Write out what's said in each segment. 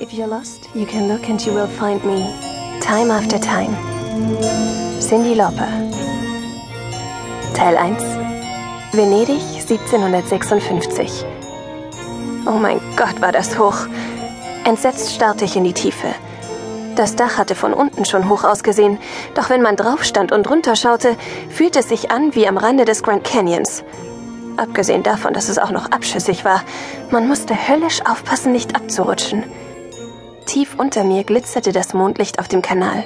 If you're lost, you can look and you will find me. Time after time. Cindy Lauper. Teil 1. Venedig, 1756. Oh mein Gott, war das hoch. Entsetzt starrte ich in die Tiefe. Das Dach hatte von unten schon hoch ausgesehen, doch wenn man drauf stand und runterschaute, fühlte es sich an wie am Rande des Grand Canyons. Abgesehen davon, dass es auch noch abschüssig war, man musste höllisch aufpassen, nicht abzurutschen. Tief unter mir glitzerte das Mondlicht auf dem Kanal.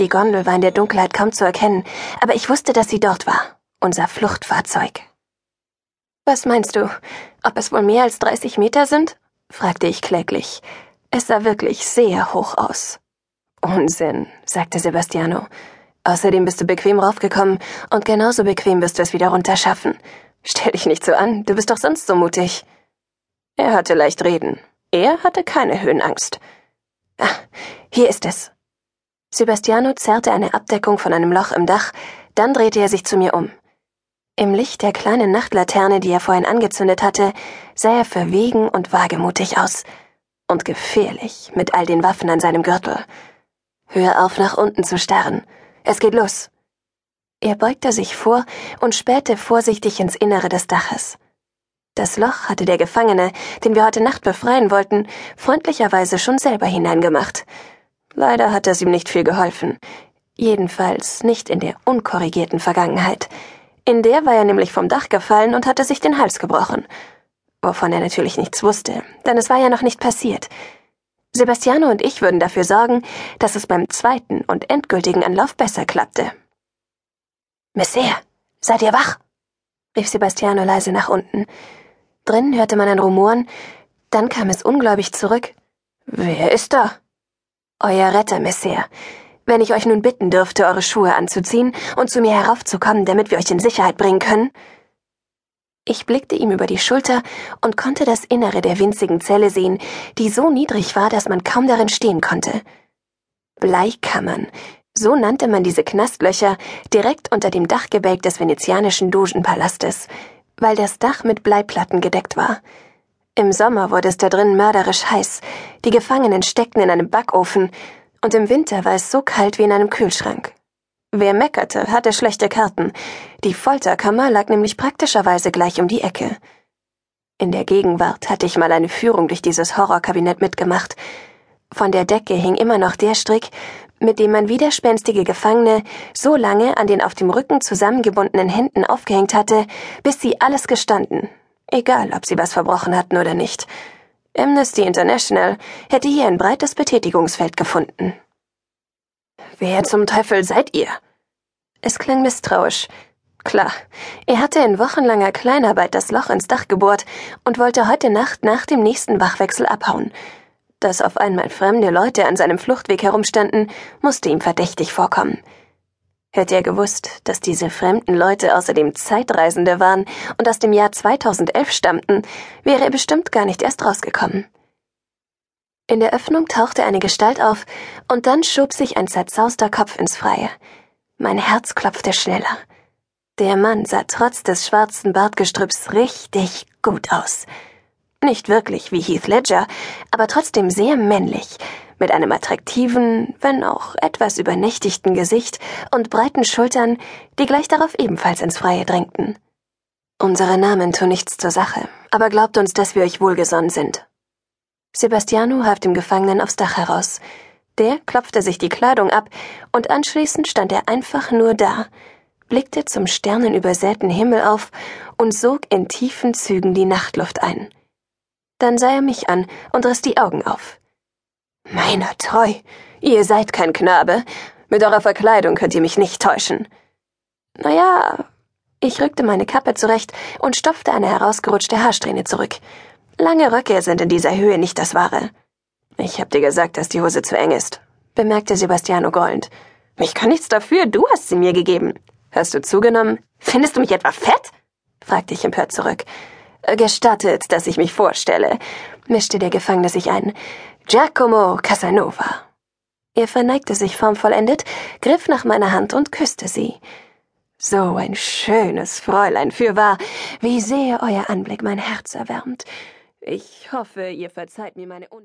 Die Gondel war in der Dunkelheit kaum zu erkennen, aber ich wusste, dass sie dort war. Unser Fluchtfahrzeug. Was meinst du? Ob es wohl mehr als 30 Meter sind? fragte ich kläglich. Es sah wirklich sehr hoch aus. Unsinn, sagte Sebastiano. Außerdem bist du bequem raufgekommen und genauso bequem wirst du es wieder runterschaffen. Stell dich nicht so an, du bist doch sonst so mutig. Er hatte leicht reden. Er hatte keine Höhenangst. Ah, hier ist es. Sebastiano zerrte eine Abdeckung von einem Loch im Dach, dann drehte er sich zu mir um. Im Licht der kleinen Nachtlaterne, die er vorhin angezündet hatte, sah er verwegen und wagemutig aus. Und gefährlich, mit all den Waffen an seinem Gürtel. Hör auf, nach unten zu starren. Es geht los. Er beugte sich vor und spähte vorsichtig ins Innere des Daches. Das Loch hatte der Gefangene, den wir heute Nacht befreien wollten, freundlicherweise schon selber hineingemacht. Leider hat es ihm nicht viel geholfen. Jedenfalls nicht in der unkorrigierten Vergangenheit. In der war er nämlich vom Dach gefallen und hatte sich den Hals gebrochen. Wovon er natürlich nichts wusste, denn es war ja noch nicht passiert. Sebastiano und ich würden dafür sorgen, dass es beim zweiten und endgültigen Anlauf besser klappte. Messer, seid ihr wach? rief Sebastiano leise nach unten. Drinnen hörte man ein Rumoren, dann kam es ungläubig zurück. Wer ist da? Euer Retter, Messer. Wenn ich euch nun bitten dürfte, eure Schuhe anzuziehen und zu mir heraufzukommen, damit wir euch in Sicherheit bringen können? Ich blickte ihm über die Schulter und konnte das Innere der winzigen Zelle sehen, die so niedrig war, dass man kaum darin stehen konnte. Bleikammern, so nannte man diese Knastlöcher direkt unter dem Dachgebälk des venezianischen Dogenpalastes, weil das Dach mit Bleiplatten gedeckt war. Im Sommer wurde es da drin mörderisch heiß, die Gefangenen steckten in einem Backofen, und im Winter war es so kalt wie in einem Kühlschrank. Wer meckerte, hatte schlechte Karten. Die Folterkammer lag nämlich praktischerweise gleich um die Ecke. In der Gegenwart hatte ich mal eine Führung durch dieses Horrorkabinett mitgemacht. Von der Decke hing immer noch der Strick, mit dem man widerspenstige Gefangene so lange an den auf dem Rücken zusammengebundenen Händen aufgehängt hatte, bis sie alles gestanden, egal ob sie was verbrochen hatten oder nicht. Amnesty International hätte hier ein breites Betätigungsfeld gefunden. Wer zum Teufel seid ihr? Es klang misstrauisch. Klar, er hatte in wochenlanger Kleinarbeit das Loch ins Dach gebohrt und wollte heute Nacht nach dem nächsten Wachwechsel abhauen. Dass auf einmal fremde Leute an seinem Fluchtweg herumstanden, musste ihm verdächtig vorkommen. Hätte er gewusst, dass diese fremden Leute außerdem Zeitreisende waren und aus dem Jahr 2011 stammten, wäre er bestimmt gar nicht erst rausgekommen. In der Öffnung tauchte eine Gestalt auf, und dann schob sich ein zerzauster Kopf ins Freie. Mein Herz klopfte schneller. Der Mann sah trotz des schwarzen Bartgestrüpps richtig gut aus. Nicht wirklich wie Heath Ledger, aber trotzdem sehr männlich, mit einem attraktiven, wenn auch etwas übernächtigten Gesicht und breiten Schultern, die gleich darauf ebenfalls ins Freie drängten. Unsere Namen tun nichts zur Sache, aber glaubt uns, dass wir euch wohlgesonnen sind. Sebastiano half dem Gefangenen aufs Dach heraus. Der klopfte sich die Kleidung ab, und anschließend stand er einfach nur da, blickte zum sternenübersäten Himmel auf und sog in tiefen Zügen die Nachtluft ein. Dann sah er mich an und riss die Augen auf. Meiner treu, ihr seid kein Knabe. Mit eurer Verkleidung könnt ihr mich nicht täuschen. Naja, ich rückte meine Kappe zurecht und stopfte eine herausgerutschte Haarsträhne zurück. Lange Röcke sind in dieser Höhe nicht das Wahre. Ich hab dir gesagt, dass die Hose zu eng ist, bemerkte Sebastiano grollend. Ich kann nichts dafür, du hast sie mir gegeben. Hast du zugenommen? Findest du mich etwa fett? fragte ich empört zurück. Gestattet, dass ich mich vorstelle, mischte der Gefangene sich ein. Giacomo Casanova. Er verneigte sich formvollendet, griff nach meiner Hand und küsste sie. So ein schönes Fräulein fürwahr, wie sehr euer Anblick mein Herz erwärmt. Ich hoffe, ihr verzeiht mir meine Un